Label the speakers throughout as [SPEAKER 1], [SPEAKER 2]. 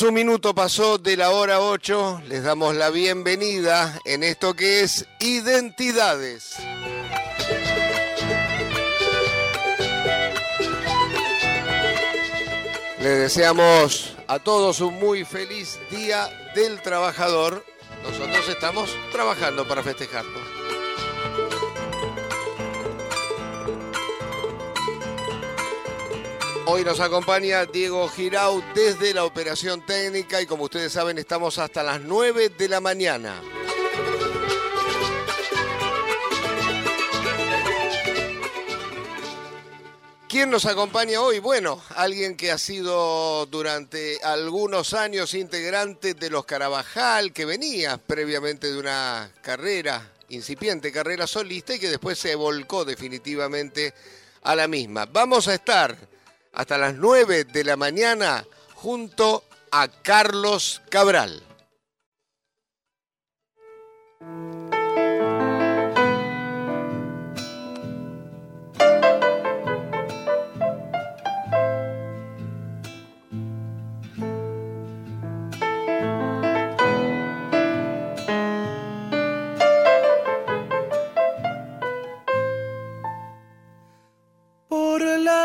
[SPEAKER 1] Un minuto pasó de la hora 8. Les damos la bienvenida en esto que es Identidades. Les deseamos a todos un muy feliz Día del Trabajador. Nosotros estamos trabajando para festejarlo. Hoy nos acompaña Diego Girau desde la operación técnica y como ustedes saben estamos hasta las 9 de la mañana. ¿Quién nos acompaña hoy? Bueno, alguien que ha sido durante algunos años integrante de los Carabajal, que venía previamente de una carrera, incipiente carrera solista y que después se volcó definitivamente a la misma. Vamos a estar hasta las 9 de la mañana junto a Carlos Cabral.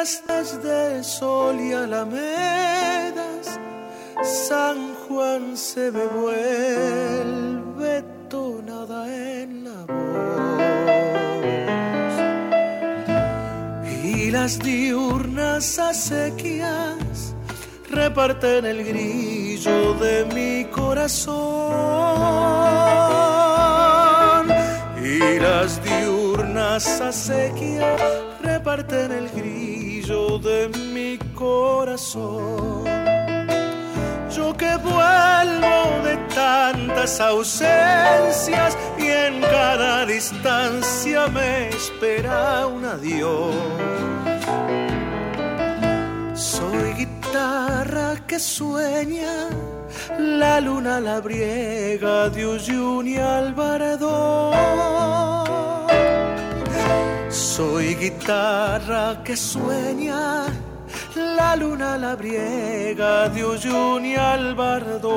[SPEAKER 2] De sol y alamedas, San Juan se me vuelve tonada en la voz. Y las diurnas acequias reparten el grillo de mi corazón. Y las diurnas acequias reparten el grillo de mi corazón. Yo que vuelvo de tantas ausencias y en cada distancia me espera un adiós. Soy guitarra que sueña, la luna la briega de Uyuni y soy guitarra que sueña, la luna la briega de Uyun y Albardón.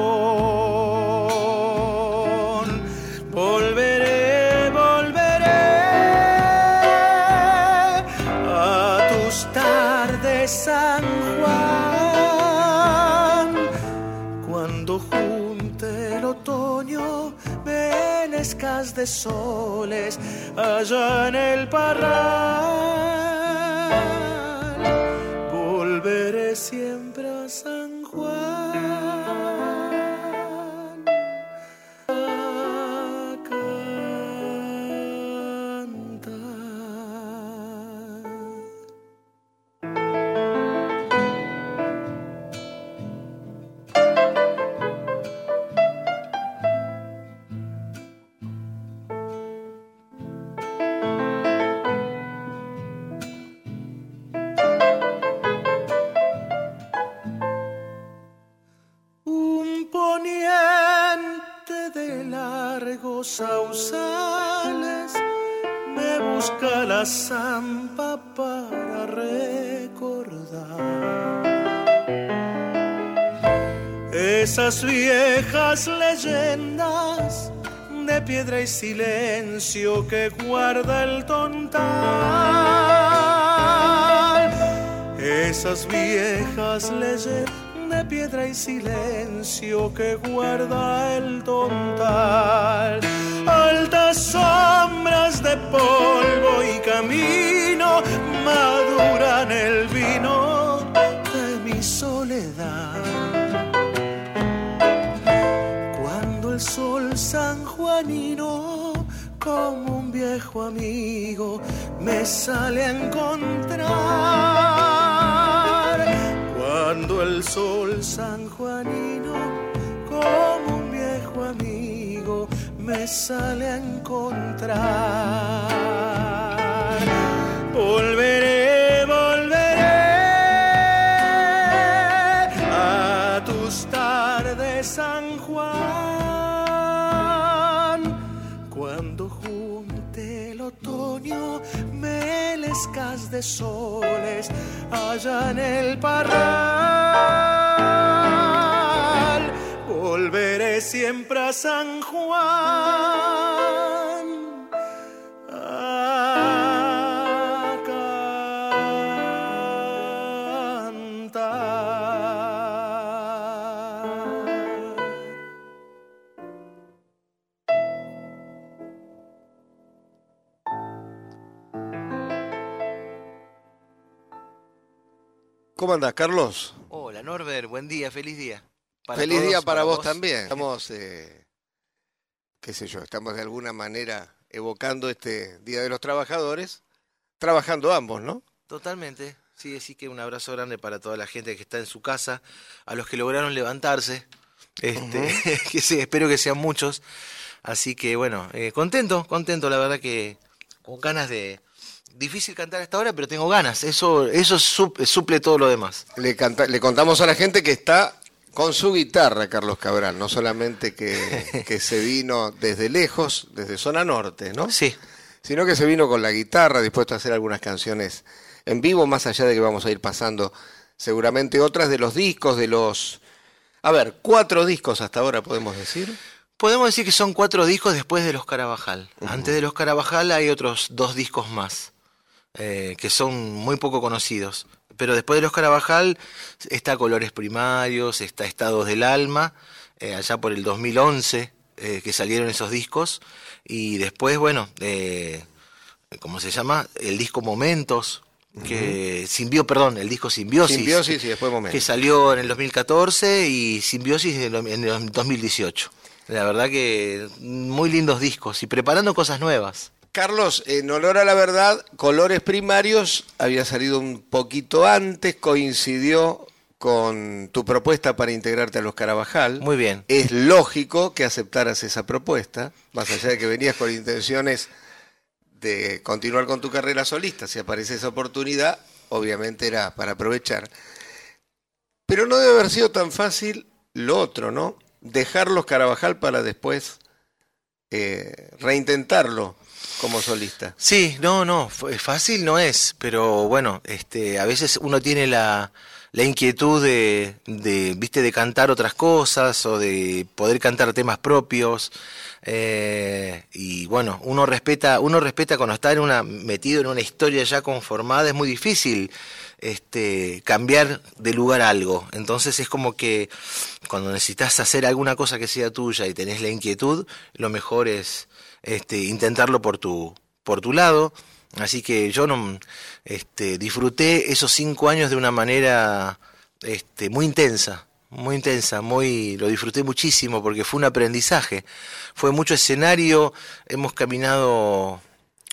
[SPEAKER 2] De soles allá en el parral.
[SPEAKER 3] Silencio que guarda el tontal. Esas viejas leyendas de piedra y silencio que guarda el tontal. Altas sombras de polvo y camino maduran el vino de mi soledad. Cuando el sol sanjuanino como un viejo amigo me sale a encontrar cuando el sol sanjuanino, como un viejo amigo, me sale a encontrar. Volveré, melescas de soles allá en el parral. Volveré siempre a San Juan.
[SPEAKER 1] ¿Cómo andás, Carlos?
[SPEAKER 2] Hola Norbert, buen día, feliz día. Para
[SPEAKER 1] Feliz
[SPEAKER 2] todos,
[SPEAKER 1] día para, vos, también. Estamos, eh, qué sé yo, estamos de alguna manera evocando este Día de los Trabajadores, trabajando ambos, ¿no?
[SPEAKER 2] Totalmente. Sí, así que un abrazo grande para toda la gente que está en su casa, a los que lograron levantarse, este, que sí, espero que sean muchos. Así que bueno, eh, contento, contento, la verdad que con ganas de... Difícil cantar a esta hora, pero tengo ganas. Eso, eso sup- suple todo lo demás.
[SPEAKER 1] Le, canta- le contamos a la gente que está con su guitarra, Carlos Cabral, no solamente que, que se vino desde lejos, desde zona norte, ¿no?
[SPEAKER 2] Sí,
[SPEAKER 1] Sino que se vino con la guitarra, dispuesto a hacer algunas canciones en vivo, más allá de que vamos a ir pasando seguramente otras de los discos, de los... A ver, cuatro discos hasta ahora podemos decir.
[SPEAKER 2] podemos decir que son cuatro discos después de los Carabajal. Antes de los Carabajal hay otros dos discos más, eh, que son muy poco conocidos. Pero después de los Carabajal está Colores Primarios, está Estados del Alma, eh, allá por el 2011 eh, que salieron esos discos. Y después, bueno, ¿cómo se llama? El disco Momentos, que Simbio, perdón, el disco Simbiosis.
[SPEAKER 1] Simbiosis y después Momentos.
[SPEAKER 2] Que salió en el 2014 y Simbiosis en el 2018. La verdad que muy lindos discos y preparando cosas nuevas.
[SPEAKER 1] Carlos, en honor a la verdad, Colores Primarios había salido un poquito antes, coincidió con tu propuesta para integrarte a los Carabajal.
[SPEAKER 2] Muy bien.
[SPEAKER 1] Es lógico que aceptaras esa propuesta, más allá de que venías con intenciones de continuar con tu carrera solista. Si aparece esa oportunidad, obviamente era para aprovechar. Pero no debe haber sido tan fácil lo otro, ¿no? Dejar los Carabajal para después eh, reintentarlo como solista.
[SPEAKER 2] Sí, no, no, fácil no es, pero bueno, este, a veces uno tiene la, la inquietud de, de, viste, de cantar otras cosas o de poder cantar temas propios. eh, y bueno, uno respeta, uno respeta cuando está en una, metido en una historia ya conformada, es muy difícil este, cambiar de lugar algo. Entonces es como que cuando necesitas hacer alguna cosa que sea tuya y tenés la inquietud, lo mejor es este, intentarlo por tu, por tu lado. Así que yo no, este, disfruté esos cinco años de una manera este, muy intensa, muy intensa, muy, lo disfruté muchísimo porque fue un aprendizaje. Fue mucho escenario, hemos caminado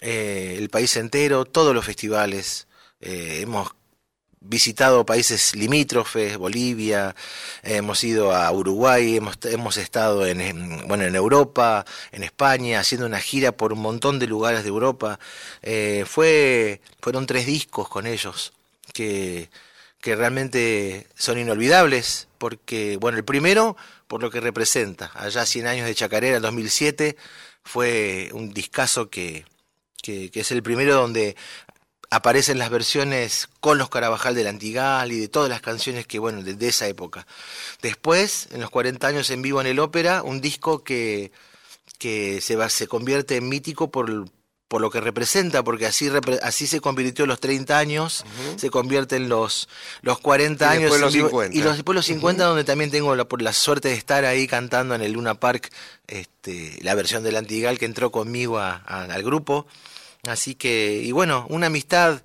[SPEAKER 2] eh, el país entero, todos los festivales, eh, hemos visitado países limítrofes, Bolivia, hemos ido a Uruguay, hemos, hemos estado en, en, bueno, en Europa, en España, haciendo una gira por un montón de lugares de Europa. Eh, fue, fueron tres discos con ellos que, que realmente son inolvidables, porque, bueno, el primero, por lo que representa, allá 100 años de Chacarera, en 2007, fue un discazo que, que es el primero donde aparecen las versiones con los Carabajal del Antigal y de todas las canciones que, bueno, de, esa época. Después, en los 40 años en vivo en el ópera, un disco que, que se, va, se convierte en mítico por, por lo que representa, porque así, así se convirtió los 30 años, se convierte en los, los 40 años
[SPEAKER 1] los 50.
[SPEAKER 2] y los, después los 50 donde también tengo la, por la suerte de estar ahí cantando en el Luna Park este, la versión del Antigal que entró conmigo al grupo. Así que, y bueno, una amistad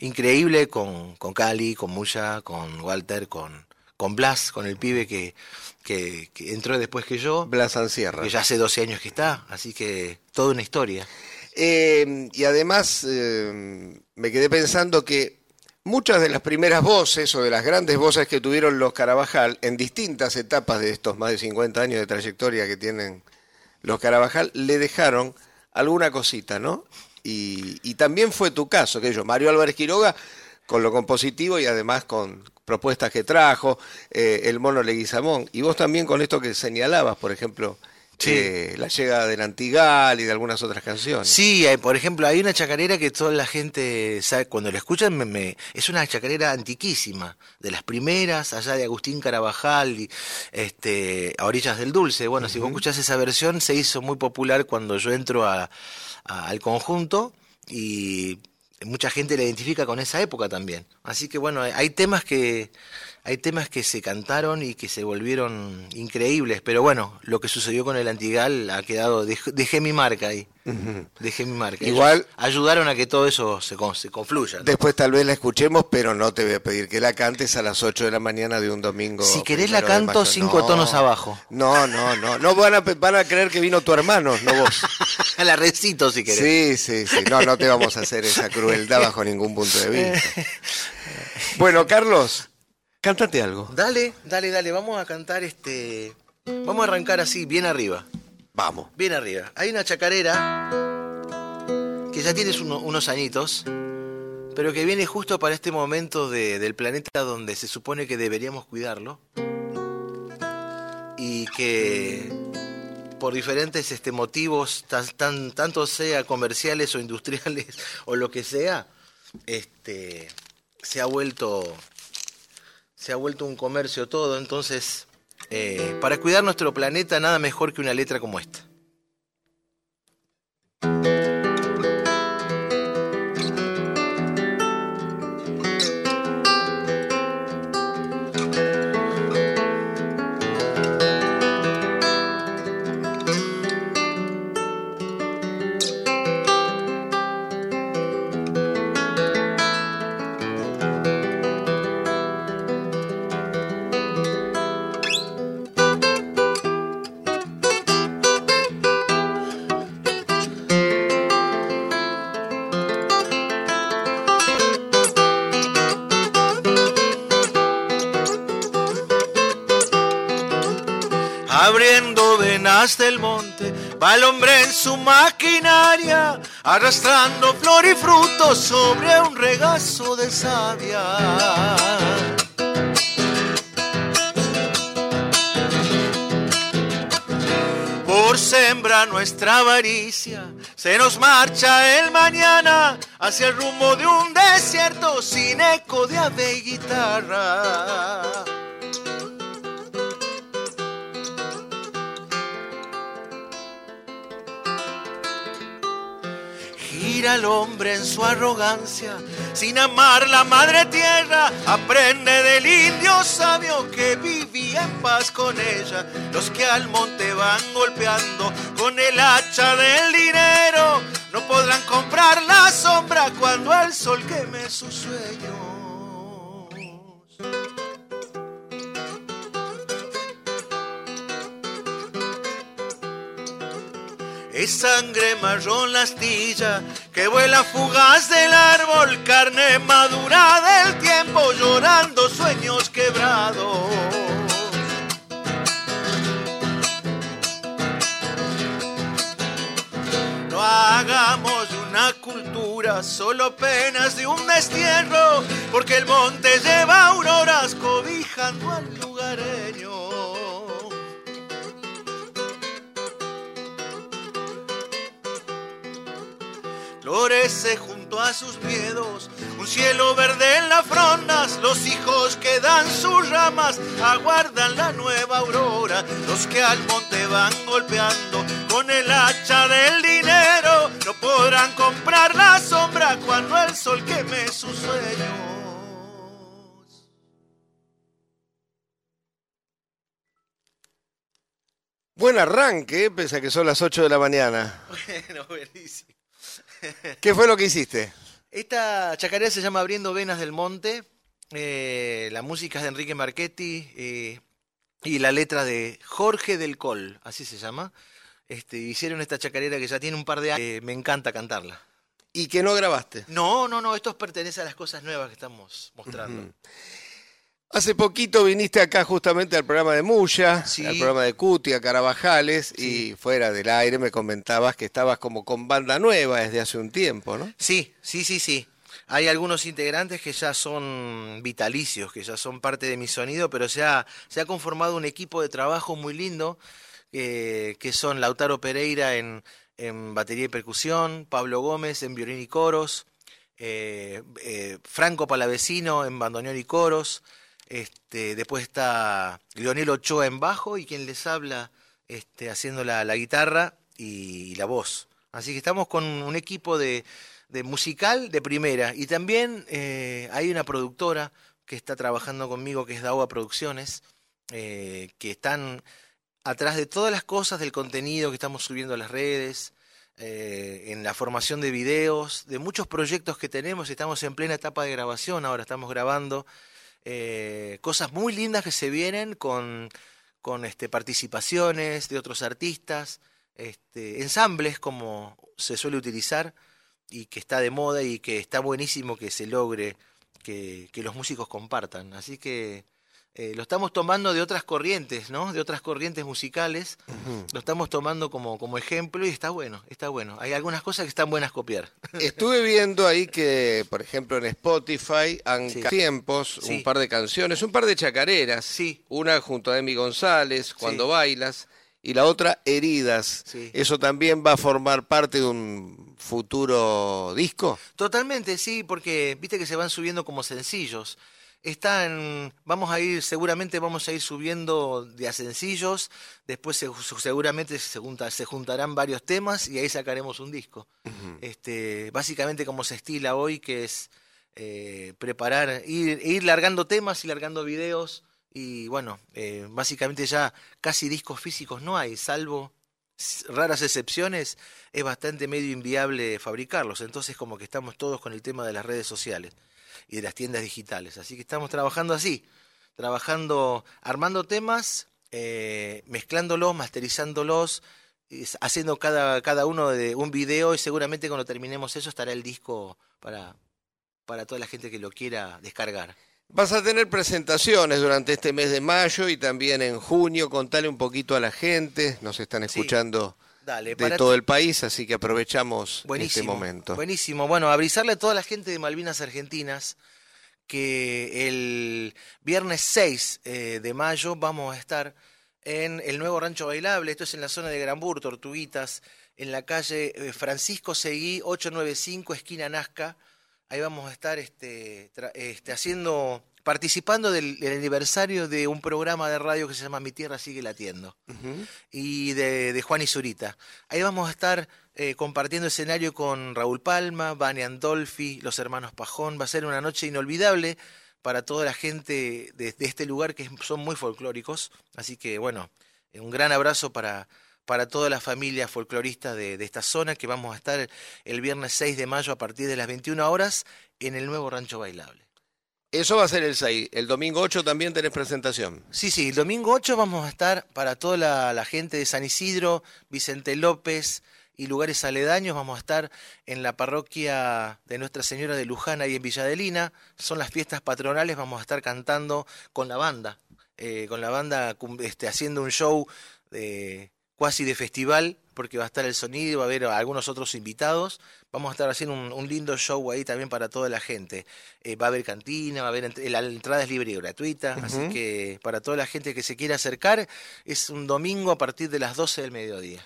[SPEAKER 2] increíble con, con Cali, con Muya, con Walter, con, con Blas, con el pibe que, que, entró después que yo.
[SPEAKER 1] Blas Ancierra.
[SPEAKER 2] Que ya hace 12 años que está, así que toda una historia.
[SPEAKER 1] Eh, y además eh, me quedé pensando que muchas de las primeras voces o de las grandes voces que tuvieron los Carabajal en distintas etapas de estos más de 50 años de trayectoria que tienen los Carabajal le dejaron alguna cosita, ¿no? Y, también fue tu caso, que yo, Mario Álvarez Quiroga, con lo compositivo y además con propuestas que trajo, eh, el mono Leguizamón, y vos también con esto que señalabas, por ejemplo, eh, la llegada del Antigal y de algunas otras canciones.
[SPEAKER 2] Sí, por ejemplo, hay una chacarera que toda la gente sabe, cuando la escuchan, me, es una chacarera antiquísima, de las primeras, allá de Agustín Carabajal, y, este, a orillas del dulce. Bueno, si vos escuchás esa versión, se hizo muy popular cuando yo entro al conjunto y mucha gente la identifica con esa época también. Así que bueno, hay temas que hay temas que se cantaron y que se volvieron increíbles, pero bueno, lo que sucedió con el Antigal ha quedado, dejé, mi marca ahí, dejé mi marca.
[SPEAKER 1] Igual
[SPEAKER 2] ayudaron a que todo eso se, se confluya.
[SPEAKER 1] Después tal vez la escuchemos, pero no te voy a pedir que la cantes a las 8 de la mañana de un domingo.
[SPEAKER 2] Si querés la canto cinco tonos abajo.
[SPEAKER 1] No, no, no, no van a, van a creer que vino tu hermano, no vos.
[SPEAKER 2] a la recito si querés.
[SPEAKER 1] Sí, sí, sí, no, no te vamos a hacer esa crueldad bajo ningún punto de vista. Bueno, Carlos, Cántate algo.
[SPEAKER 2] Dale, dale, dale. Vamos a cantar este. Vamos a arrancar así, bien arriba.
[SPEAKER 1] Vamos.
[SPEAKER 2] Bien arriba. Hay una chacarera que ya tienes unos añitos, pero que viene justo para este momento del planeta donde se supone que deberíamos cuidarlo. Y que por diferentes este, motivos, tan, tanto sea comerciales o industriales o lo que sea, este, se ha vuelto se ha vuelto un comercio todo, entonces eh, para cuidar nuestro planeta nada mejor que una letra como esta. Del monte, va el hombre en su maquinaria, arrastrando flor y fruto sobre un regazo de savia. Por sembra nuestra avaricia, se nos marcha el mañana hacia el rumbo de un desierto sin eco de ave y guitarra. Al hombre en su arrogancia, sin amar la madre tierra, aprende del indio sabio que vivía en paz con ella. Los que al monte van golpeando con el hacha del dinero, no podrán comprar la sombra cuando el sol queme sus sueños. Es sangre marrón la astilla que vuela fugaz del árbol, carne madura del tiempo llorando sueños quebrados. No hagamos una cultura solo penas de un destierro, porque el monte lleva auroras cobijando al lugareño. Florece junto
[SPEAKER 3] a sus miedos. Un cielo verde en las frondas, los hijos que dan sus ramas aguardan la nueva aurora. Los que al monte van golpeando con el hacha del dinero no podrán comprar la sombra cuando el sol queme sus sueños.
[SPEAKER 1] Buen arranque, pese a que son las 8 de la mañana.
[SPEAKER 2] Bueno, buenísimo.
[SPEAKER 1] ¿Qué fue lo que hiciste?
[SPEAKER 2] Esta chacarera se llama Abriendo Venas del Monte. eh, la música es de Enrique Marchetti eh, y la letra de Jorge del Col, así se llama. Este, hicieron esta chacarera que ya tiene un par de años. eh, me encanta cantarla.
[SPEAKER 1] ¿Y que no grabaste?
[SPEAKER 2] No, no, no, esto pertenece a las cosas nuevas que estamos mostrando.
[SPEAKER 1] Hace poquito viniste acá justamente al programa de Muya,
[SPEAKER 2] Sí.
[SPEAKER 1] al programa de Cutia, Carabajales, y fuera del aire me comentabas que estabas como con banda nueva desde hace un tiempo, ¿no?
[SPEAKER 2] Sí, sí, sí, sí. Hay algunos integrantes que ya son vitalicios, que ya son parte de mi sonido, pero se ha, se ha conformado un equipo de trabajo muy lindo, eh, que son Lautaro Pereira en, en batería y percusión, Pablo Gómez en violín y coros, eh, eh, Franco Palavecino en bandoneón y coros, este, después está Leonel Ochoa en bajo y quien les habla este, haciendo la, guitarra y, la voz. Así que estamos con un equipo de, musical de primera. Y también eh, hay una productora que está trabajando conmigo, que es Daua Producciones, eh, que están atrás de todas las cosas del contenido que estamos subiendo a las redes, eh, en la formación de videos, de muchos proyectos que tenemos. Estamos en plena etapa de grabación, ahora estamos grabando eh, cosas muy lindas que se vienen con, con este, participaciones de otros artistas, este, ensambles como se suele utilizar y que está de moda y que está buenísimo que se logre que, que los músicos compartan. Así que eh, lo estamos tomando de otras corrientes, ¿no? De otras corrientes musicales. Lo estamos tomando como, como ejemplo y está bueno, está bueno. Hay algunas cosas que están buenas copiar.
[SPEAKER 1] Estuve viendo ahí que, por ejemplo, en Spotify han
[SPEAKER 2] Sí.
[SPEAKER 1] tiempos,
[SPEAKER 2] Sí.
[SPEAKER 1] un par de canciones, un par de chacareras.
[SPEAKER 2] Sí.
[SPEAKER 1] Una junto a Emi González, Cuando bailas, y la otra, Heridas.
[SPEAKER 2] Sí.
[SPEAKER 1] ¿Eso también va a formar parte de un futuro disco?
[SPEAKER 2] Totalmente, sí, porque viste que se van subiendo como sencillos. Están, vamos a ir, seguramente vamos a ir subiendo de a sencillos, después se- seguramente se, junta- se juntarán varios temas y ahí sacaremos un disco. este, básicamente como se estila hoy, que es eh, preparar, ir, ir largando temas y largando videos y bueno, eh, básicamente ya casi discos físicos no hay, salvo raras excepciones, es bastante medio inviable fabricarlos. Entonces como que estamos todos con el tema de las redes sociales y de las tiendas digitales. Así que estamos trabajando así, trabajando, armando temas, eh, mezclándolos, masterizándolos, haciendo cada, cada uno de un video y seguramente cuando terminemos eso estará el disco para, para toda la gente que lo quiera descargar.
[SPEAKER 1] Vas a tener presentaciones durante este mes de mayo y también en junio. Contale un poquito a la gente. Nos están
[SPEAKER 2] Sí. Dale,
[SPEAKER 1] de todo el país, así que aprovechamos
[SPEAKER 2] Buenísimo.
[SPEAKER 1] este momento.
[SPEAKER 2] Buenísimo. Bueno, avisarle a toda la gente de Malvinas Argentinas que el viernes 6 eh, de mayo vamos a estar en el nuevo Rancho Bailable. Esto es en la zona de Granbur, Tortuguitas, en la calle eh, Francisco Seguí, 895, esquina Nazca. Ahí vamos a estar este, tra- este, haciendo, participando del, del aniversario de un programa de radio que se llama Mi Tierra Sigue Latiendo y de, de Juan y Zurita. Ahí vamos a estar eh, compartiendo escenario con Raúl Palma, Vane Andolfi, los hermanos Pajón. Va a ser una noche inolvidable para toda la gente de, de este lugar que son muy folclóricos. Así que bueno, un gran abrazo para, para toda la familia folclorista de, de esta zona que vamos a estar el viernes 6 de mayo a partir de las 21 horas en el nuevo Rancho Bailable.
[SPEAKER 1] Eso va a ser el 6. El domingo 8 también tenés presentación.
[SPEAKER 2] Sí, sí, el domingo 8 vamos a estar para toda la, gente de San Isidro, Vicente López y lugares aledaños. Vamos a estar en la parroquia de Nuestra Señora de Luján y en Villadelina. Son las fiestas patronales, vamos a estar cantando con la banda, eh, con la banda este, haciendo un show de, cuasi de festival, porque va a estar el sonido, va a haber algunos otros invitados. Vamos a estar haciendo un, un lindo show ahí también para toda la gente. Eh, va a haber cantina, va a haber ent- la entrada es libre y gratuita, así que para toda la gente que se quiera acercar es un domingo a partir de las 12 del mediodía.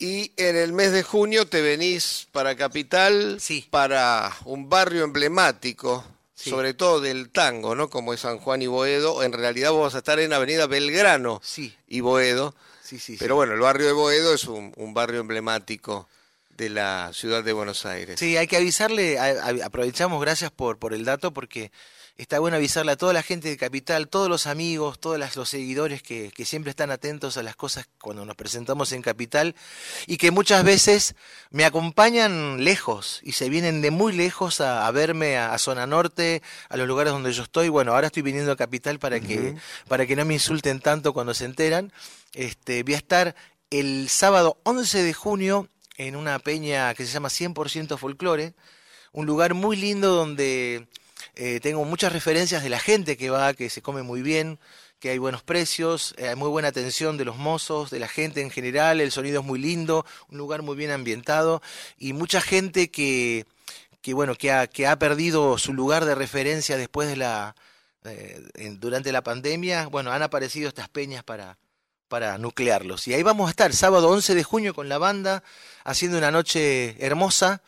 [SPEAKER 1] Y en el mes de junio te venís para Capital,
[SPEAKER 2] Sí.
[SPEAKER 1] para un barrio emblemático,
[SPEAKER 2] Sí.
[SPEAKER 1] sobre todo del tango, ¿no? Como es San Juan y Boedo. En realidad vos vas a estar en Avenida Belgrano
[SPEAKER 2] Sí,
[SPEAKER 1] y Boedo.
[SPEAKER 2] Sí, sí.
[SPEAKER 1] Pero bueno, el barrio de Boedo es un, un barrio emblemático de la ciudad de Buenos Aires.
[SPEAKER 2] Sí, hay que avisarle, a- a- aprovechamos, gracias por, por el dato, porque está bueno avisarle a toda la gente de Capital, todos los amigos, todos las- los seguidores que, que siempre están atentos a las cosas cuando nos presentamos en Capital y que muchas veces me acompañan lejos y se vienen de muy lejos a, a verme a, a Zona Norte, a los lugares donde yo estoy. Bueno, ahora estoy viniendo a Capital para que, para que no me insulten tanto cuando se enteran. Este, voy a estar el sábado 11 de junio en una peña que se llama 100% Folclore, un lugar muy lindo donde eh, tengo muchas referencias de la gente que va, que se come muy bien, que hay buenos precios, eh, hay muy buena atención de los mozos, de la gente en general, el sonido es muy lindo, un lugar muy bien ambientado y mucha gente que, que bueno, que ha, perdido su lugar de referencia después de la, eh, durante la pandemia, bueno, han aparecido estas peñas para, para nuclearlos. Y ahí vamos a estar, sábado 11 de junio con la banda, haciendo una noche hermosa,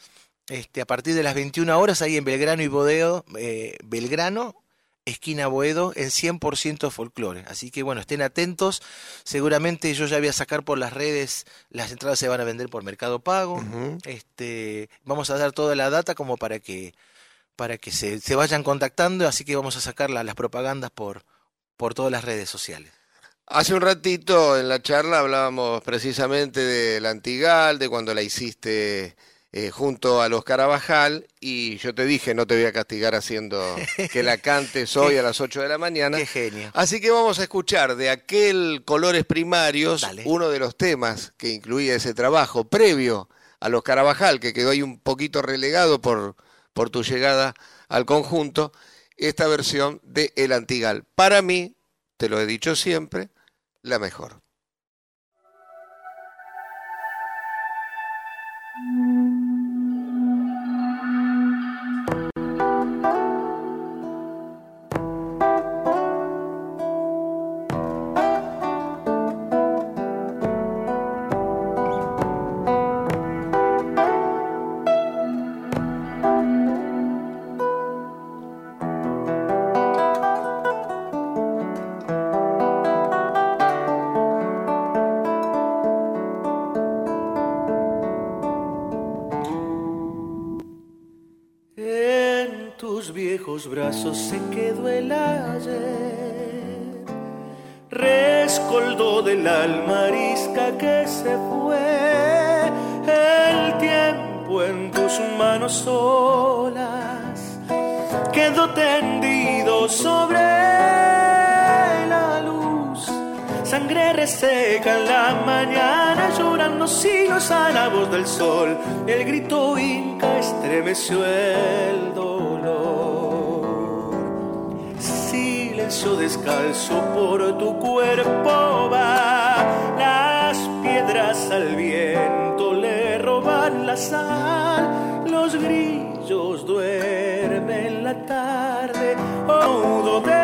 [SPEAKER 2] este, a partir de las 21 horas, ahí en Belgrano y Bodeo, eh, Belgrano, esquina Boedo, en 100% folclore. Así que bueno, estén atentos. Seguramente yo ya voy a sacar por las redes, las entradas se van a vender por Mercado Pago. Este, vamos a dar toda la data como para que para que se, se vayan contactando, así que vamos a sacar la- las propagandas por, por todas las redes sociales.
[SPEAKER 1] Hace un ratito en la charla hablábamos precisamente del Antigal, de cuando la hiciste eh, junto a los Carabajal, y yo te dije, no te voy a castigar haciendo que la cantes hoy a las 8 de la mañana.
[SPEAKER 2] Qué genio.
[SPEAKER 1] Así que vamos a escuchar de aquel Colores Primarios
[SPEAKER 2] Dale.
[SPEAKER 1] uno de los temas que incluía ese trabajo previo a los Carabajal, que quedó ahí un poquito relegado por, por tu llegada al conjunto, esta versión de El Antigal. Para mí, te lo he dicho siempre, la mejor.
[SPEAKER 3] Viejos brazos se quedó el ayer, rescoldo del alma arisca que se fue, el tiempo en tus manos solas quedó tendido sobre la luz. Sangre reseca en la mañana, llorando siglos a la voz del sol. El grito inca estremeció el Descalzo por tu cuerpo va. Las piedras al viento le roban la sal. Los grillos duermen la tarde. Odo del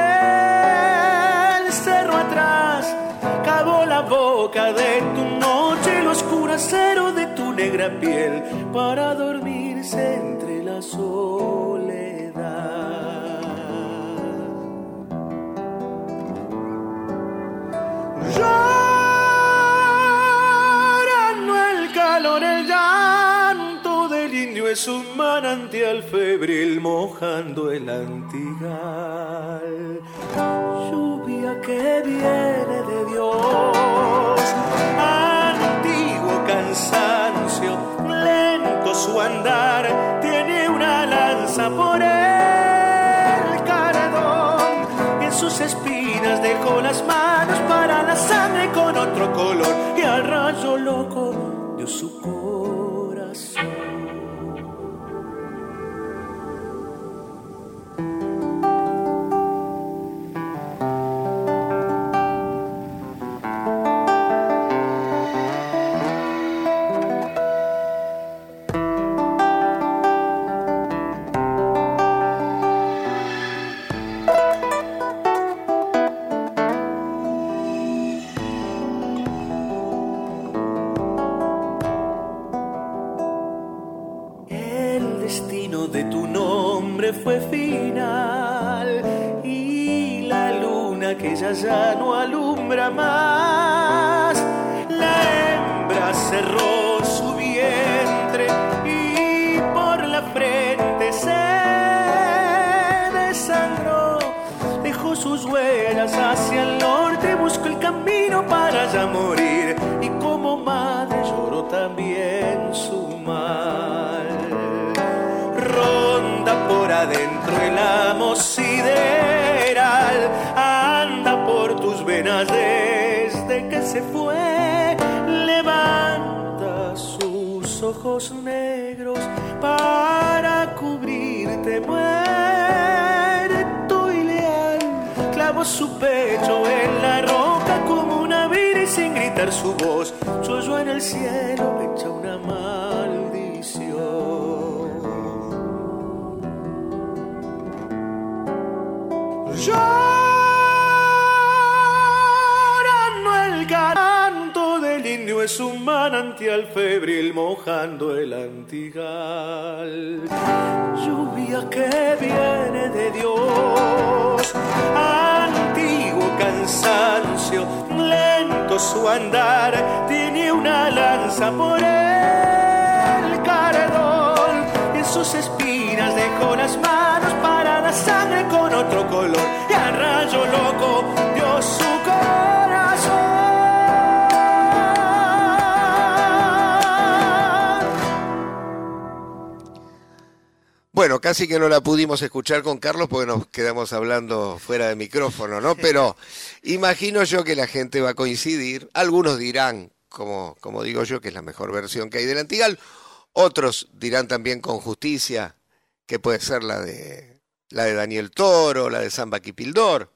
[SPEAKER 3] cerro atrás. Cavó la boca de tu noche, el oscuro acero de tu negra piel para dormirse entre la soledad. Llorando el calor, el llanto del indio es un manantial febril mojando el antigal. Lluvia que viene de Dios, antiguo cansancio, lento su andar, tiene una lanza por. En sus espinas dejó las manos para la sangre con otro color y al rayo loco dio su corazón.
[SPEAKER 4] Sus espinas dejó las manos para la sangre con otro color. Y rayo loco dio su corazón.
[SPEAKER 1] Bueno, casi que no la pudimos escuchar con Carlos porque nos quedamos hablando fuera de micrófono, ¿no? Pero imagino yo que la gente va a coincidir. Algunos dirán, como, como digo yo, que es la mejor versión que hay del Antigal. Otros dirán también con justicia que puede ser la de, la de Daniel Toro, la de Samba Quipildor.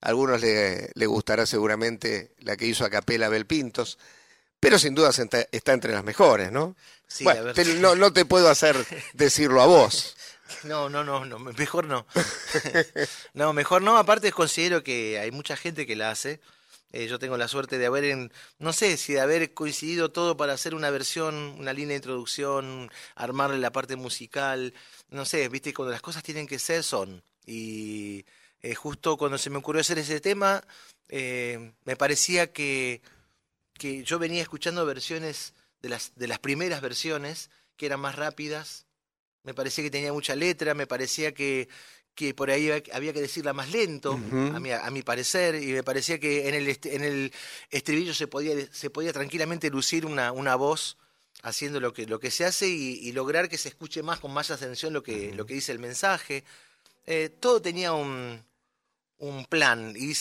[SPEAKER 1] A algunos le, le gustará seguramente la que hizo a capela Belpintos, pero sin duda está, está entre las mejores, ¿no?
[SPEAKER 2] Sí,
[SPEAKER 1] Bueno,
[SPEAKER 2] a ver.
[SPEAKER 1] te- no, no te puedo hacer decirlo a vos.
[SPEAKER 2] No, no, no, no, mejor no. no, mejor no. Aparte considero que hay mucha gente que la hace. Eh, yo tengo la suerte de haber, en, no sé, si de haber coincidido todo para hacer una versión, una línea de introducción, armarle la parte musical. No sé, viste, cuando las cosas tienen que ser, son. Y eh, justo cuando se me ocurrió hacer ese tema, eh, me parecía que, que yo venía escuchando versiones de las, de las primeras versiones, que eran más rápidas, me parecía que tenía mucha letra, me parecía que, que por ahí había- que decirla más lento, a, mi, a mi parecer, y me parecía que en el, est- en el estribillo se podía, se podía tranquilamente lucir una, una voz haciendo lo que, lo que se hace y, y lograr que se escuche más con más atención lo que, lo que dice el mensaje. Eh, todo tenía un, un plan y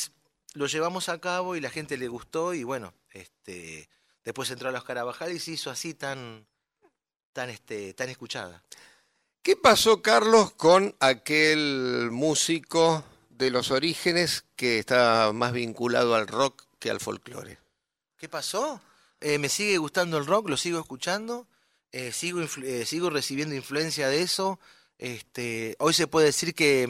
[SPEAKER 2] lo llevamos a cabo y la gente le gustó y bueno, este, después entró a los Carabajal y se hizo así tan, tan, este, tan escuchada.
[SPEAKER 1] ¿Qué pasó, Carlos, con aquel músico de los orígenes que está más vinculado al rock que al folclore?
[SPEAKER 2] ¿Qué pasó? Eh, me sigue gustando el rock, lo sigo escuchando, eh, eh, sigo recibiendo influencia de eso. Este, hoy se puede decir que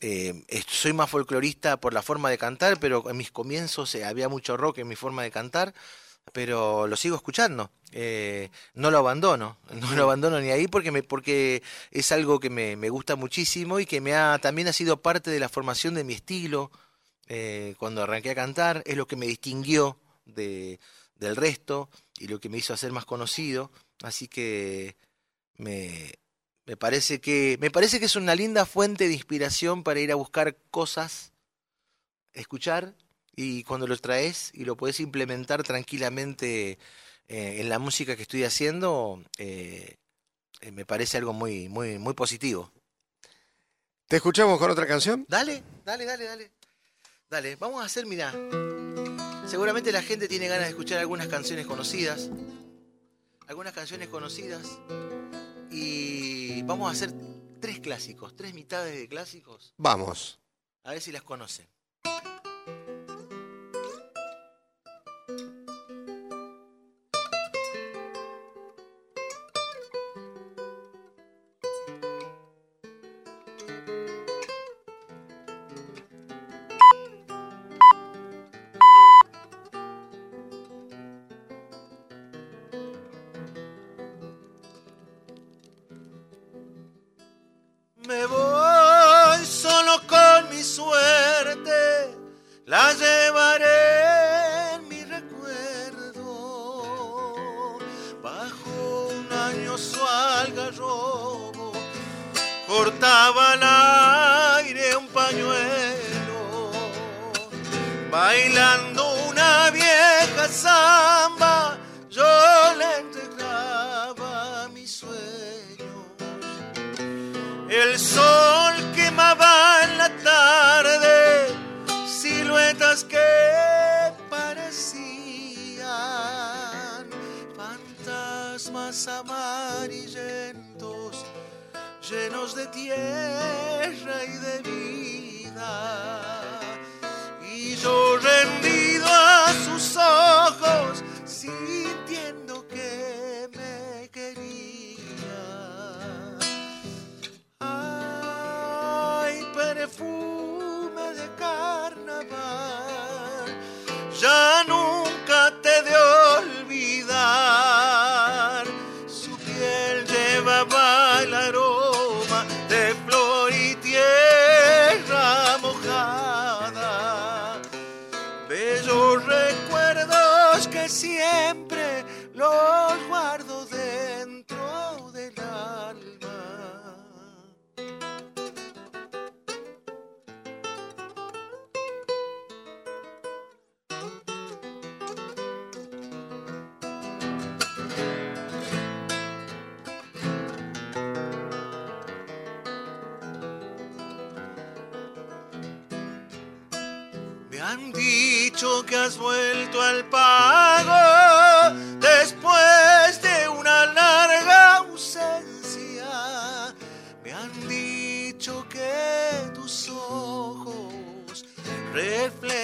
[SPEAKER 2] mm, soy más folclorista por la forma de cantar, pero en mis comienzos había mucho rock en mi forma de cantar, pero lo sigo escuchando. Eh, no lo abandono, no lo abandono ni ahí porque me, porque es algo que me, me gusta muchísimo y que me ha también ha sido parte de la formación de mi estilo. eh, cuando arranqué a cantar, es lo que me distinguió de, del resto y lo que me hizo hacer más conocido. Así que me, me parece que me parece que es una linda fuente de inspiración para ir a buscar cosas, escuchar y cuando lo traes y lo puedes implementar tranquilamente eh, en la música que estoy haciendo, eh, eh, me parece algo muy muy muy positivo.
[SPEAKER 1] ¿Te escuchamos con otra canción?
[SPEAKER 2] Dale, dale, dale, dale. Dale, vamos a hacer, mira. Seguramente la gente tiene ganas de escuchar algunas canciones conocidas. Algunas canciones conocidas. Y vamos a hacer tres clásicos, tres mitades de clásicos.
[SPEAKER 1] Vamos.
[SPEAKER 2] A ver si las conocen. cariñoso al garrobo, cortaba la de tierra y has vuelto al pago después de una larga ausencia. Me han dicho que tus ojos reflejan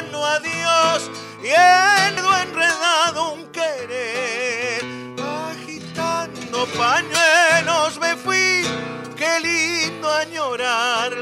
[SPEAKER 2] bueno a Dios y enredado un querer. Agitando pañuelos me fui, qué lindo añorar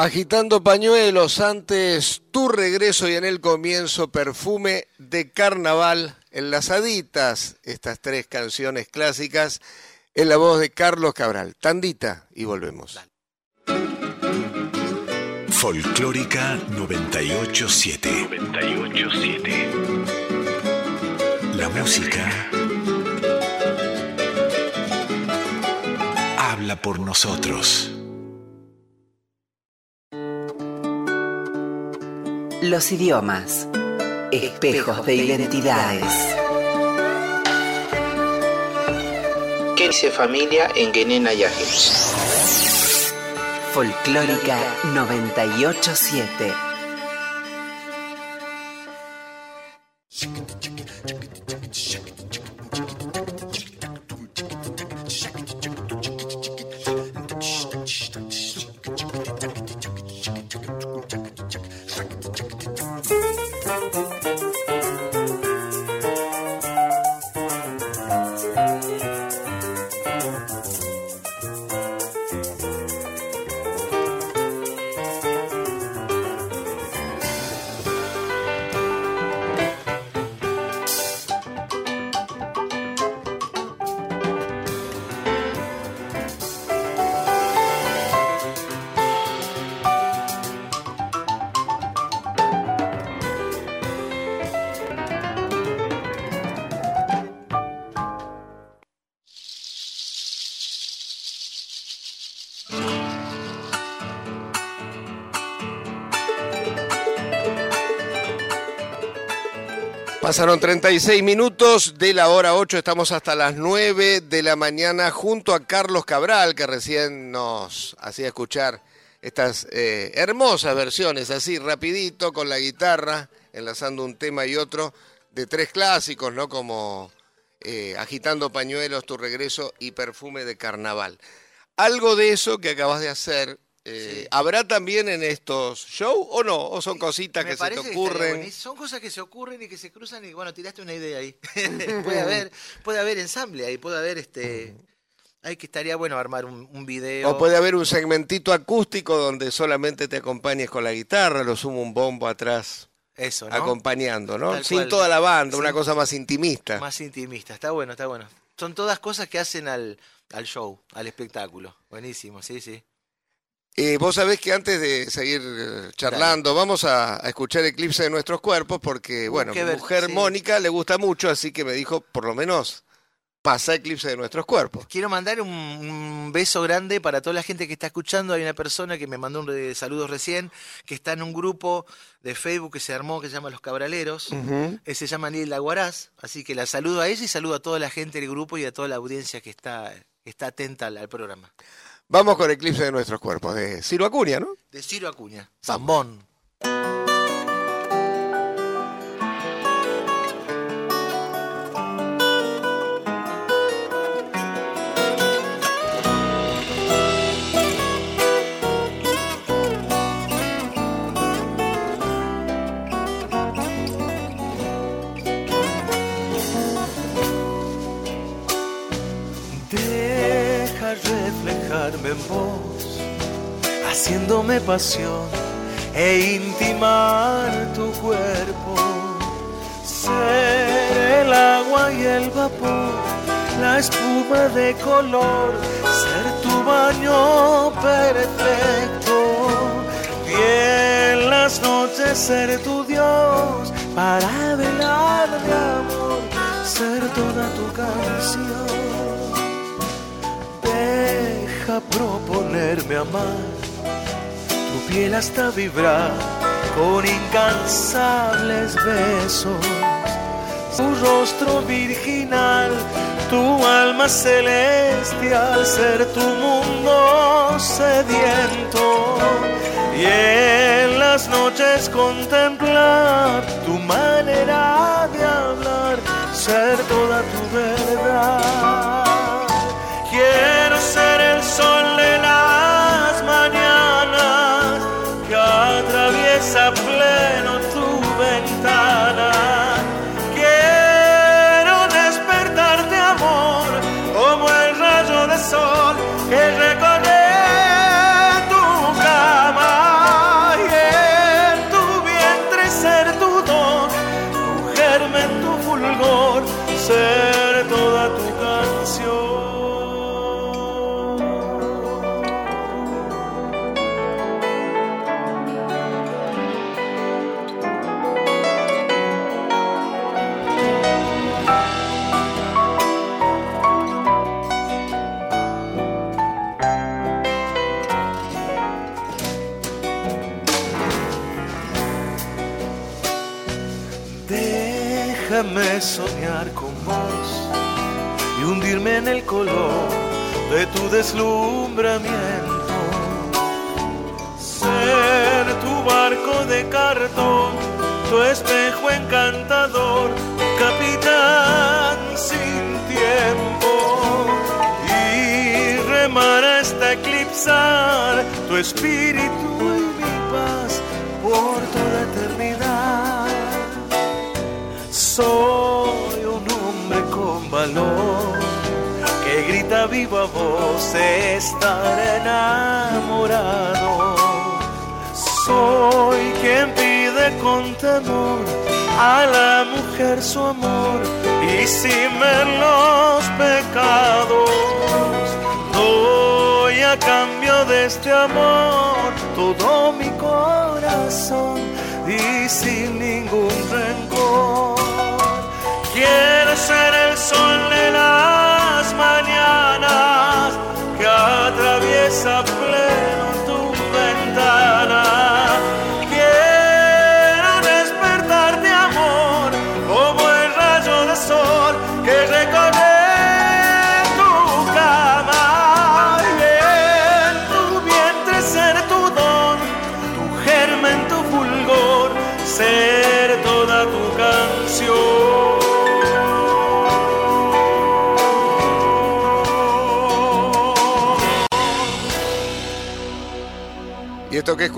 [SPEAKER 2] Agitando pañuelos
[SPEAKER 1] antes tu regreso y en el comienzo perfume de carnaval enlazaditas estas tres canciones clásicas en la voz de Carlos Cabral. Tandita y volvemos.
[SPEAKER 5] Folclórica 987. 987. La música habla por nosotros.
[SPEAKER 6] Los idiomas, espejos de identidades.
[SPEAKER 7] ¿Qué dice familia en Genena
[SPEAKER 6] Folclórica 987.
[SPEAKER 1] Pasaron 36 minutos de la hora 8, estamos hasta las 9 de la mañana junto a Carlos Cabral, que recién nos hacía escuchar estas eh, hermosas versiones, así rapidito, con la guitarra, enlazando un tema y otro, de tres clásicos, ¿no? Como eh, Agitando Pañuelos, Tu Regreso y Perfume de Carnaval. Algo de eso que acabas de hacer eh, ¿Habrá también en estos shows o no? ¿O son cositas que se te ocurren?
[SPEAKER 7] son cosas que se ocurren y que se cruzan y bueno, tiraste una idea ahí. puede haber, puede haber ensamble ahí, puede haber este. Hay que estaría bueno armar un, video.
[SPEAKER 1] O puede haber un segmentito acústico donde solamente te acompañes con la guitarra, lo sumo un bombo atrás.
[SPEAKER 7] Eso, ¿no?
[SPEAKER 1] Acompañando, ¿no? Sin toda la banda, una cosa más intimista.
[SPEAKER 7] Más intimista, está bueno, está bueno. Son todas cosas que hacen al, al show, al espectáculo. Buenísimo, sí, sí.
[SPEAKER 1] Eh, vos sabés que antes de seguir eh, charlando, vamos a, escuchar Eclipse de nuestros cuerpos, porque, bueno, mi mujer Mónica le gusta mucho, así que me dijo, por lo menos, pasa Eclipse de nuestros cuerpos.
[SPEAKER 7] Quiero mandar un, beso grande para toda la gente que está escuchando. Hay una persona que me mandó un saludo recién, que está en un grupo de Facebook que se armó, que se llama Los Cabraleros. se llama Niel Laguaraz, así que la saludo a ella y saludo a toda la gente del grupo y a toda la audiencia que está, está atenta al programa.
[SPEAKER 1] Vamos con Eclipse de nuestros cuerpos, de Ciro Acuña, ¿no?
[SPEAKER 7] De Ciro Acuña. Zambón.
[SPEAKER 2] En vos, haciéndome pasión e intimar tu cuerpo. Ser el agua y el vapor, la espuma de color, ser tu baño perfecto. Y en las noches ser tu Dios para velar de amor, ser toda tu canción proponerme amar tu piel hasta vibrar con incansables besos. Tu rostro virginal, tu alma celestial, ser tu mundo sediento. Y en las noches contemplar tu manera de hablar, ser toda tu verdad. El
[SPEAKER 4] color de tu deslumbramiento. Ser tu barco de cartón, tu espejo encantador, capitán sin tiempo. Y remar hasta eclipsar tu espíritu y mi paz por toda eternidad. Soy un hombre con valor grita viva voz estar enamorado. Soy quien pide con temor a la mujer su amor y sin ver los pecados. Doy a cambio de este amor todo mi corazón y sin ningún rencor. Quiero ser el sol
[SPEAKER 1] essa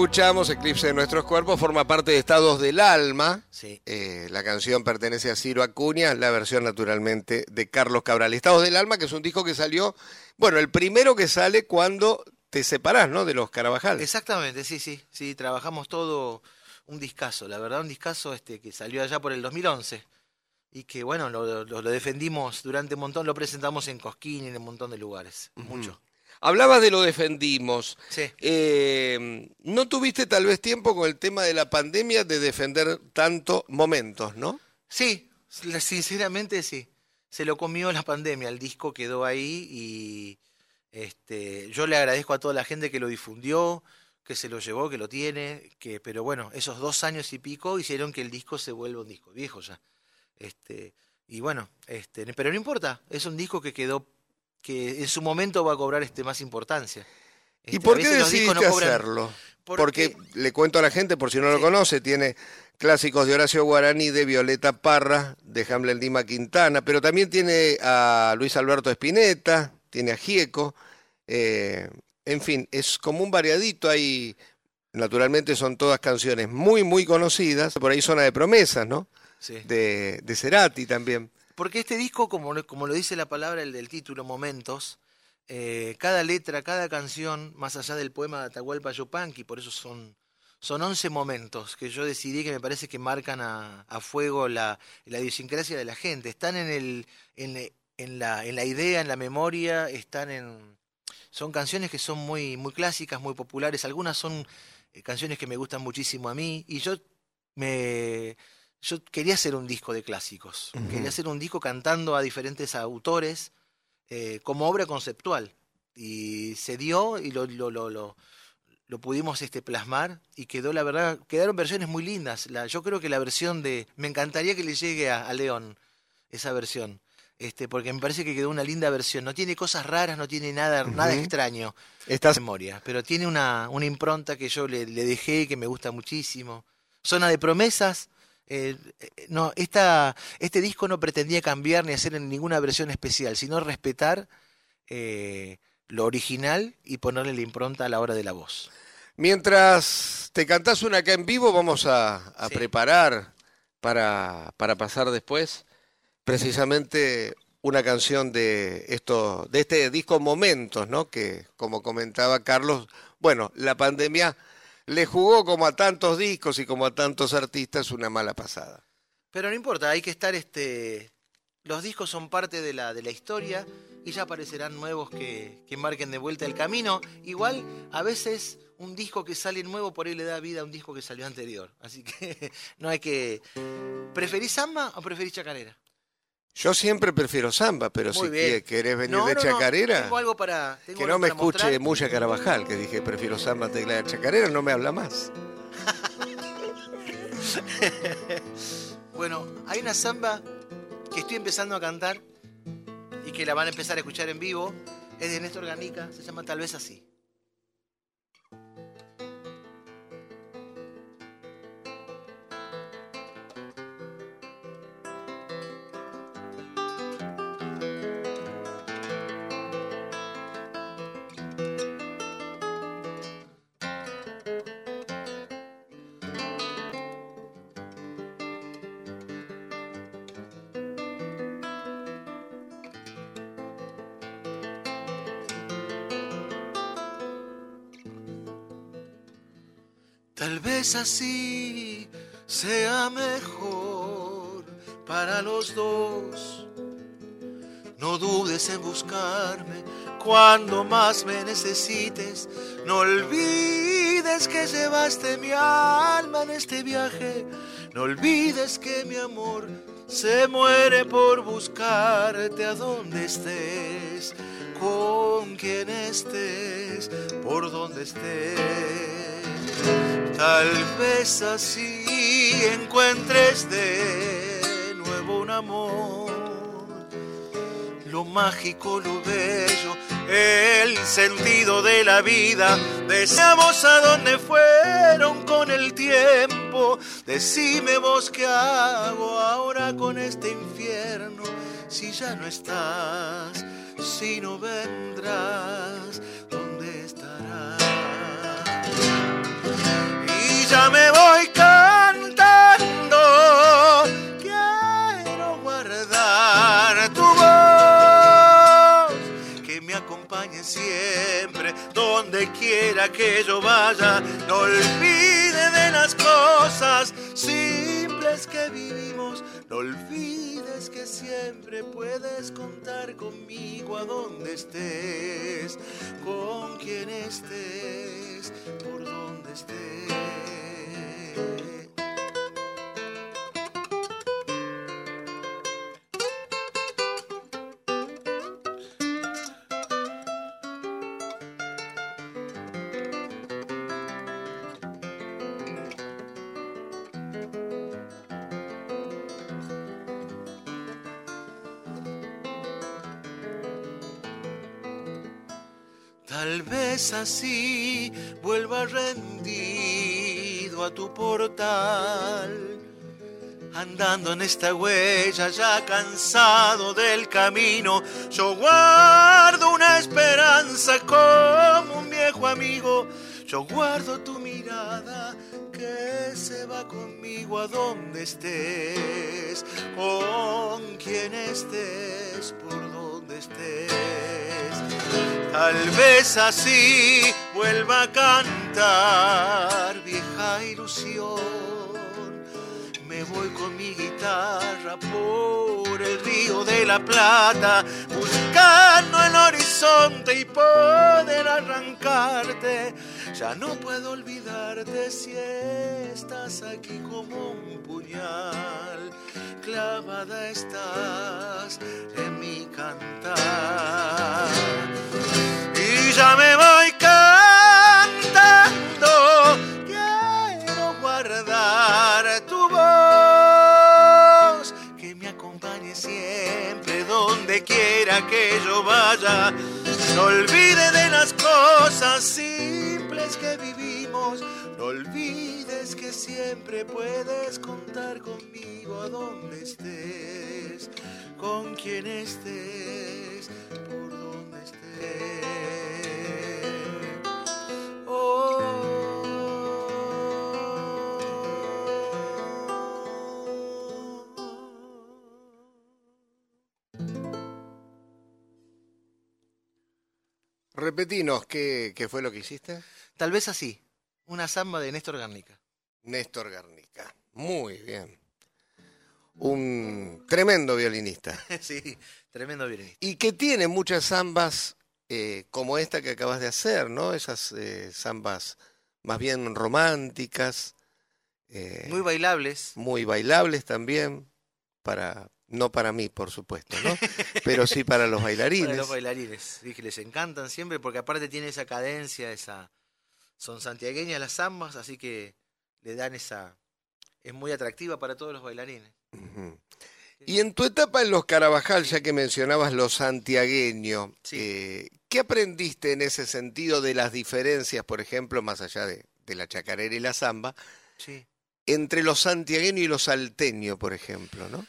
[SPEAKER 1] escuchamos, Eclipse de nuestros cuerpos, forma parte de Estados del Alma.
[SPEAKER 2] Sí.
[SPEAKER 1] Eh, la canción pertenece a Ciro Acuña, la versión naturalmente de Carlos Cabral. Estados del Alma, que es un disco que salió, bueno, el primero que sale cuando te separás, ¿no? De los Carabajal.
[SPEAKER 2] Exactamente, sí, sí, sí, trabajamos todo un discazo, la verdad un discazo este que salió allá por el 2011 y que bueno, lo, lo- lo defendimos durante un montón, lo presentamos en Cosquín y en un montón de lugares, mucho.
[SPEAKER 1] Hablabas de lo defendimos.
[SPEAKER 2] Sí.
[SPEAKER 1] Eh, no tuviste tal vez tiempo con el tema de la pandemia de defender tanto momentos, ¿no?
[SPEAKER 2] Sí, sinceramente sí. Se lo comió la pandemia, el disco quedó ahí y este, yo le agradezco a toda la gente que lo difundió, que se lo llevó, que lo tiene, que, pero bueno, esos dos años y pico hicieron que el disco se vuelva un disco viejo ya. Este, y bueno, este, pero no importa, es un disco que quedó, que en su momento va a cobrar este, más importancia.
[SPEAKER 1] ¿Y
[SPEAKER 2] Este,
[SPEAKER 1] por qué decidiste
[SPEAKER 2] no cobran-
[SPEAKER 1] hacerlo?
[SPEAKER 2] porque-
[SPEAKER 1] Porque le cuento a la gente, por si no lo conoce, tiene clásicos de Horacio Guaraní, de Violeta Parra, de Hamlet Lima Quintana, pero también tiene a Luis Alberto Spinetta, tiene a Gieco, eh, en fin, es como un variadito ahí. Naturalmente son todas canciones muy, muy conocidas. Por ahí Zona de Promesas, ¿no?
[SPEAKER 2] Sí.
[SPEAKER 1] De, de Cerati también.
[SPEAKER 2] Porque este disco, como, lo- dice la palabra el del título, Momentos, eh, cada letra, cada canción, más allá del poema de Atahualpa Yupanqui, por eso son, son 11 momentos que yo decidí que me parece que marcan a, a fuego la, la idiosincrasia de la gente. Están en, el, en, en la, en la idea, en la memoria, están en... Son canciones que son muy, muy clásicas, muy populares. Algunas son eh, canciones que me gustan muchísimo a mí. Y yo me, yo quería hacer un disco de clásicos. Quería hacer un disco cantando a diferentes autores eh, como obra conceptual. Y se dio y lo, lo, lo, lo, lo pudimos este, plasmar y quedó, la verdad, quedaron versiones muy lindas. La, yo creo que la versión de... Me encantaría que le llegue a, a León esa versión. Este, porque me parece que quedó una linda versión. No tiene cosas raras, no tiene nada, nada extraño
[SPEAKER 1] Estás
[SPEAKER 2] memoria, pero tiene una, una impronta que yo le, le dejé que me gusta muchísimo. Zona de promesas. Eh, eh, no, esta, este disco no pretendía cambiar ni hacer ninguna versión especial, sino respetar eh, lo original y ponerle la impronta a la hora de la voz.
[SPEAKER 1] Mientras te cantás una acá en vivo, vamos a, a
[SPEAKER 2] Sí.
[SPEAKER 1] preparar para, para pasar después precisamente una canción de esto, de este disco Momentos, ¿no? Que como comentaba Carlos, bueno, la pandemia le jugó como a tantos discos y como a tantos artistas una mala pasada.
[SPEAKER 2] Pero no importa, hay que estar este. Los discos son parte de la, de la historia y ya aparecerán nuevos que, que marquen de vuelta el camino. Igual, a veces un disco que sale nuevo por ahí le da vida a un disco que salió anterior. Así que no hay que. ¿Preferís samba o preferís chacarera?
[SPEAKER 1] Yo siempre prefiero samba, pero
[SPEAKER 2] Muy
[SPEAKER 1] si
[SPEAKER 2] bien.
[SPEAKER 1] que- querés venir
[SPEAKER 2] No,
[SPEAKER 1] de
[SPEAKER 2] no,
[SPEAKER 1] chacarera,
[SPEAKER 2] Tengo algo para. tengo
[SPEAKER 1] que
[SPEAKER 2] algo
[SPEAKER 1] no me
[SPEAKER 2] para
[SPEAKER 1] escuche
[SPEAKER 2] mostrar.
[SPEAKER 1] Mucha Carabajal, que dije prefiero samba tecla de chacarera, no me habla más.
[SPEAKER 2] Bueno, hay una samba que estoy empezando a cantar y que la van a empezar a escuchar en vivo. Es de Néstor Ganica, se llama Tal vez así. Así sea mejor para los dos. No dudes en buscarme cuando más me necesites. No olvides que llevaste mi alma en este viaje. No olvides que mi amor se muere por buscarte a donde estés, con quien estés, por donde estés. Tal vez así encuentres de nuevo un amor, lo mágico, lo bello, el sentido de la vida. Deseamos a dónde fueron con el tiempo. Decime vos qué hago ahora con este infierno si ya no estás, si no vendrás donde quiera que yo vaya. No olvide de las cosas simples que vivimos. No olvides que siempre puedes contar conmigo a donde estés, con quien estés, por donde estés. Así vuelva rendido a tu portal, andando en esta huella ya cansado del camino. Yo guardo una esperanza como un viejo amigo. Yo guardo tu mirada que se va conmigo a donde estés, con quien estés, por donde estés. Tal vez así vuelva a cantar vieja ilusión. Me voy con mi guitarra por el río de la Plata, buscando el horizonte y poder arrancarte. Ya no puedo olvidarte si estás aquí como un puñal. Clavada estás ya me voy cantando. Quiero guardar tu voz, que me acompañe siempre donde quiera que yo vaya. No olvide de las cosas simples que vivimos. No olvides que siempre puedes contar conmigo a donde estés, con quien estés, por donde estés.
[SPEAKER 1] Repetinos, ¿qué, fue lo que hiciste?
[SPEAKER 2] Tal vez así, una samba de Néstor Garnica.
[SPEAKER 1] Néstor Garnica, muy bien. Un tremendo violinista.
[SPEAKER 2] sí, tremendo violinista.
[SPEAKER 1] Y que tiene muchas zambas eh, como esta que acabas de hacer, ¿no? Esas eh, zambas más bien románticas.
[SPEAKER 2] Eh, muy bailables.
[SPEAKER 1] Muy bailables también, para, no para mí, por supuesto, ¿no? Pero sí para los bailarines. Para
[SPEAKER 2] los bailarines, dije, les encantan siempre porque aparte tiene esa cadencia, esa son santiagueñas las zambas, así que le dan esa
[SPEAKER 8] es muy atractiva para todos los bailarines.
[SPEAKER 1] Y en tu etapa en los Carabajal, ya que mencionabas lo santiagueño,
[SPEAKER 8] Sí.
[SPEAKER 1] eh, ¿qué aprendiste en ese sentido de las diferencias, por ejemplo, más allá de, de la chacarera y la samba,
[SPEAKER 8] Sí.
[SPEAKER 1] entre los santiagueños y los salteños, por ejemplo, ¿no?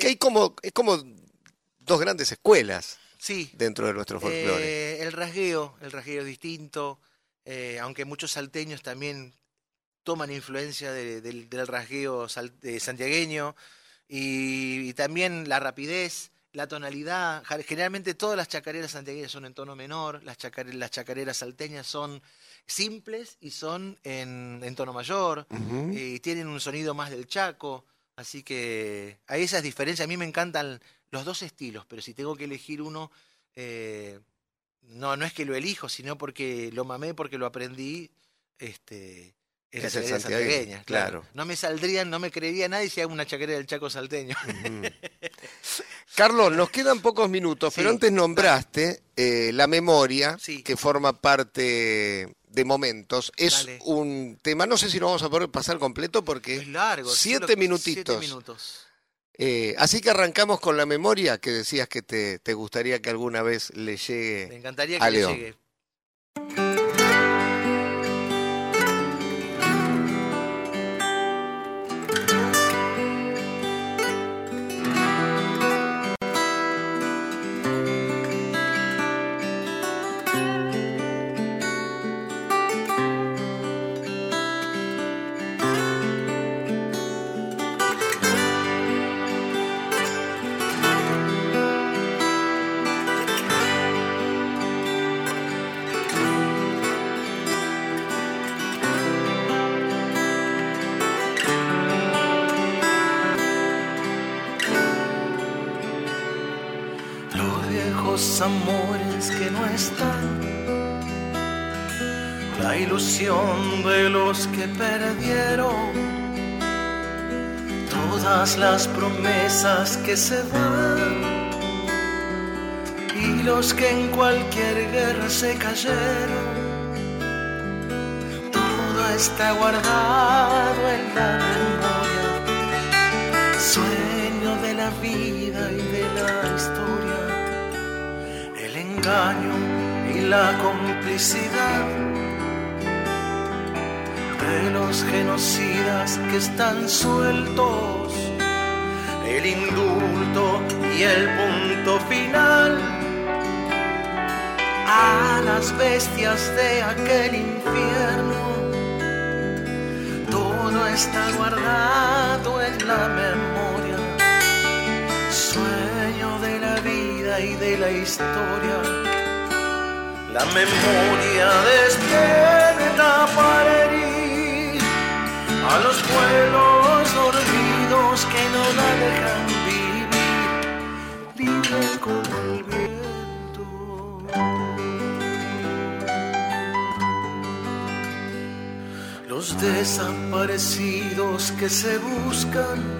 [SPEAKER 1] Que hay como, es como dos grandes escuelas
[SPEAKER 8] Sí,
[SPEAKER 1] dentro de nuestro folclore.
[SPEAKER 8] Eh, el rasgueo, el rasgueo distinto, eh, aunque muchos salteños también toman influencia de- del, del rasgueo sal- eh, santiagueño y, y también la rapidez, la tonalidad. Generalmente todas las chacareras santiagueñas son en tono menor, las, chacare- las chacareras salteñas son simples y son en, en tono mayor y tienen un sonido más del Chaco, así que hay esas diferencias. A mí me encantan los dos estilos, pero si tengo que elegir uno, eh, no, no es que lo elijo, sino porque lo mamé, porque lo aprendí, este, es la
[SPEAKER 1] el
[SPEAKER 8] santiagueña,
[SPEAKER 1] claro.
[SPEAKER 8] No me saldrían, no me creería nadie si hago una chacarera del Chaco salteño.
[SPEAKER 1] Carlos, nos quedan pocos minutos, pero antes nombraste eh, la memoria,
[SPEAKER 8] Sí.
[SPEAKER 1] que forma parte de momentos. Es
[SPEAKER 8] Dale.
[SPEAKER 1] un tema, no sé si lo vamos a poder pasar completo porque
[SPEAKER 8] Es largo.
[SPEAKER 1] Siete
[SPEAKER 8] solo-
[SPEAKER 1] minutitos.
[SPEAKER 8] Siete minutos.
[SPEAKER 1] Eh, así que arrancamos con la memoria que decías que te, te gustaría que alguna vez le
[SPEAKER 8] Me
[SPEAKER 1] llegue.
[SPEAKER 8] encantaría
[SPEAKER 1] a
[SPEAKER 8] que le
[SPEAKER 1] León.
[SPEAKER 8] llegue.
[SPEAKER 2] Amores que no están, la ilusión de los que perdieron, todas las promesas que se van. Y los que en cualquier guerra se cayeron. Todo está guardado en la memoria. Sueño de la vida engaño y la complicidad de los genocidas que están sueltos, el indulto y el punto final. A las bestias de aquel infierno todo está guardado en la memoria, vida de la historia. La memoria despierta para a los pueblos dormidos que no la dejan vivir, libre como el viento. los desaparecidos que se buscan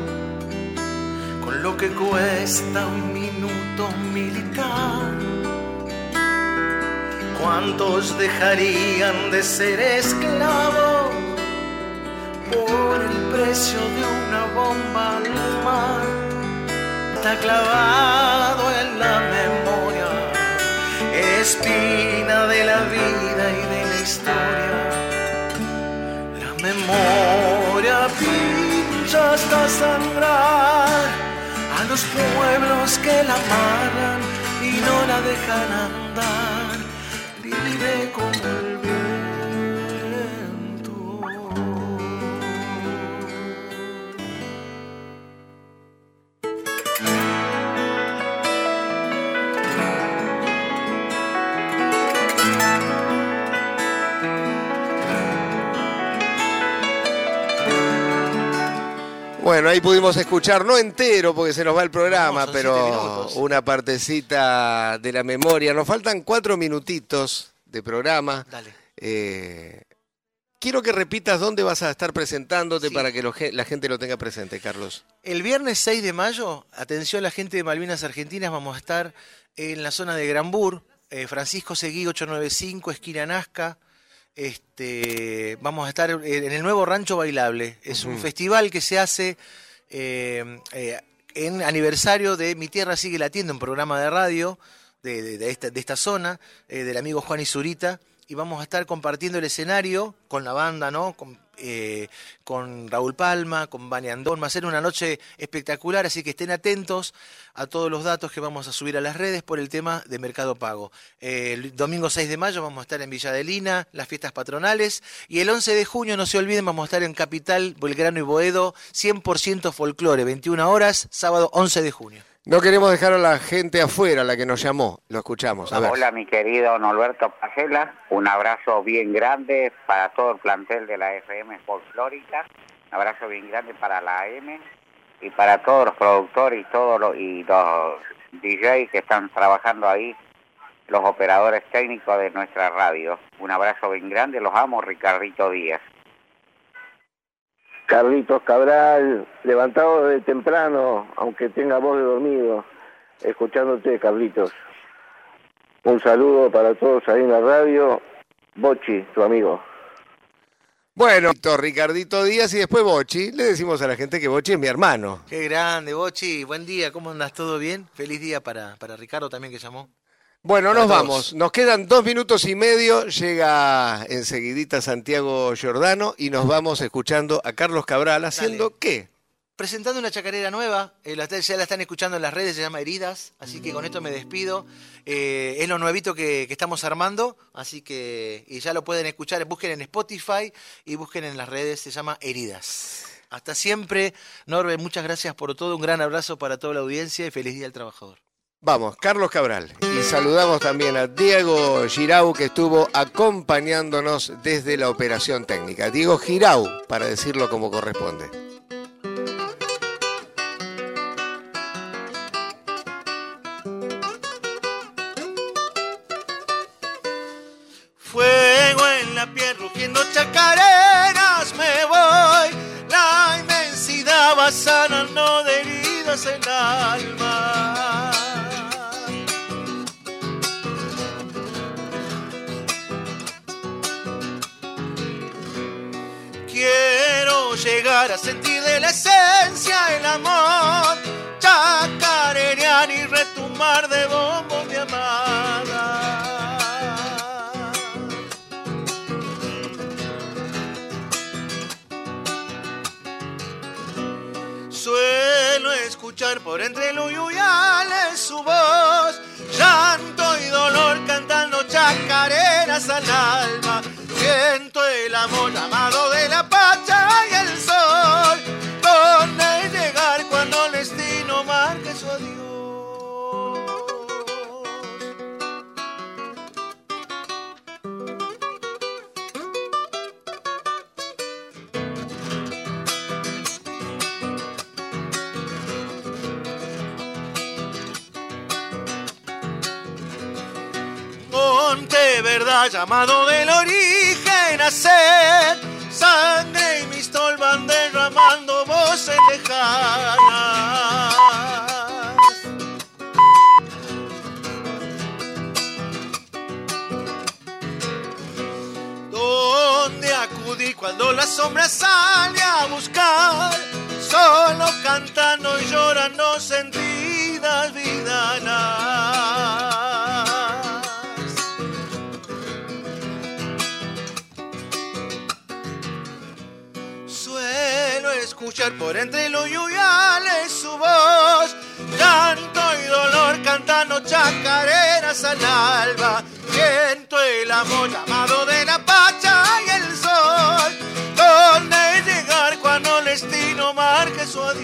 [SPEAKER 2] lo que cuesta un minuto militar. ¿Cuántos dejarían de ser esclavos por el precio de una bomba al mar? Está clavado en la memoria espina de la vida y de la historia. La memoria pincha hasta sangrar los pueblos que la amarran y no la dejan andar, libre como
[SPEAKER 1] Bueno, ahí pudimos escuchar, no entero porque se nos va el programa, pero una partecita de la memoria. Nos faltan cuatro minutitos de programa.
[SPEAKER 2] Dale.
[SPEAKER 1] Eh, quiero que repitas dónde vas a estar presentándote
[SPEAKER 2] Sí.
[SPEAKER 1] para que lo la gente lo tenga presente, Carlos.
[SPEAKER 2] El viernes 6 de mayo, atención la gente de Malvinas Argentinas, vamos a estar en la zona de Granbur, eh, Francisco Seguí 895, esquina Nazca. Este, vamos a estar en el nuevo Rancho Bailable. Es un festival que se hace eh, eh, en aniversario de Mi Tierra Sigue Latiendo, un programa de radio de, de- de esta, de esta zona, eh, del amigo Juan Isurita. Y vamos a estar compartiendo el escenario con la banda, ¿no? Con, eh, con Raúl Palma, con Bani Andón. Va a ser una noche espectacular, así que estén atentos a todos los datos que vamos a subir a las redes por el tema de Mercado Pago. El domingo 6 de mayo vamos a estar en Villa Adelina, las fiestas patronales. Y el 11 de junio, no se olviden, vamos a estar en Capital, Belgrano y Boedo, 100% folclore, 21 horas, sábado 11 de junio.
[SPEAKER 1] No queremos dejar a la gente afuera, la que nos llamó. Lo escuchamos. A ver.
[SPEAKER 9] Hola, mi querido Norberto Pacela. Un abrazo bien grande para todo el plantel de la FM Folclórica. Un abrazo bien grande para la AM y para todos los productores y todos los, y los DJs que están trabajando ahí, los operadores técnicos de nuestra radio. Un abrazo bien grande. Los amo, Ricardito Díaz.
[SPEAKER 10] Carlitos Cabral, levantado de temprano, aunque tenga voz de dormido, escuchándote, Carlitos. Un saludo para todos ahí en la radio. Bochi, tu amigo.
[SPEAKER 1] Bueno, Ricardito Díaz y después Bochi. Le decimos a la gente que Bochi es mi hermano.
[SPEAKER 2] Qué grande, Bochi. Buen día, ¿cómo andas? ¿Todo bien? Feliz día para, para Ricardo también que llamó.
[SPEAKER 1] Bueno, nos vamos. Nos quedan dos minutos y medio. Llega enseguidita Santiago Giordano y nos vamos escuchando a Carlos Cabral haciendo qué?
[SPEAKER 2] Presentando una chacarera nueva, eh, la- ya la están escuchando en las redes, se llama Heridas, así que con esto me despido. Eh, es lo nuevito que, que estamos armando, así que y ya lo pueden escuchar, busquen en Spotify y busquen en las redes, se llama Heridas. Hasta siempre, Norbe, muchas gracias por todo, un gran abrazo para toda la audiencia y feliz Día del Trabajador.
[SPEAKER 1] Vamos, Carlos Cabral. Y saludamos también a Diego Girau, que estuvo acompañándonos desde la operación técnica. Diego Girau, para decirlo como corresponde.
[SPEAKER 3] Fuego en la piel, rugiendo chacareras, me voy. La inmensidad va sanando de heridas el alma. Llegar a sentir de la esencia el amor, chacarerear y retumbar de bombos de amada. Suelo escuchar por entre los yuyales su voz, llanto y dolor cantando chacareras al alma. El amor llamado de la pacha y el sol, donde llegar cuando el destino marque su adiós. Verdad llamado del origen sangre y mistol van derramando voces lejanas. Donde acudí cuando la sombra sale a buscar solo cantando y llorando sentidas vidanas escuchar por entre los yuyales su voz. Canto y dolor cantando chacareras al alba. Siento el amor llamado de la pacha
[SPEAKER 2] y el sol. Donde llegar cuando el destino marque su adiós.